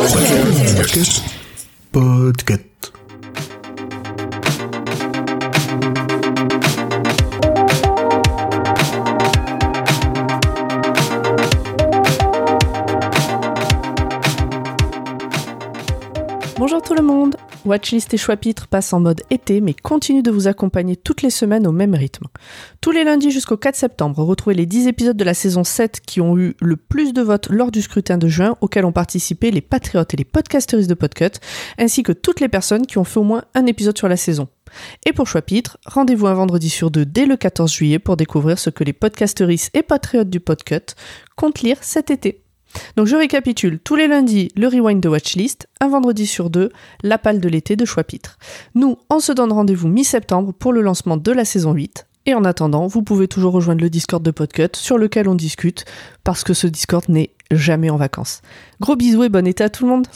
Podcast. Bonjour tout le monde Watchlist et Choix-Pitre passent en mode été mais continuent de vous accompagner toutes les semaines au même rythme. Tous les lundis jusqu'au 4 septembre, retrouvez les 10 épisodes de la saison 7 qui ont eu le plus de votes lors du scrutin de juin auquel ont participé les patriotes et les podcasteristes de Podcut, ainsi que toutes les personnes qui ont fait au moins un épisode sur la saison. Et pour Choix-Pitre, rendez-vous un vendredi sur deux dès le 14 juillet pour découvrir ce que les podcasteristes et patriotes du Podcut comptent lire cet été. Donc je récapitule, tous les lundis, le rewind de Watchlist, un vendredi sur deux, la palle de l'été de Choix-Pitre. Nous, on se donne rendez-vous mi-septembre pour le lancement de la saison 8. Et en attendant, vous pouvez toujours rejoindre le Discord de Podcut sur lequel on discute, parce que ce Discord n'est jamais en vacances. Gros bisous et bon été à tout le monde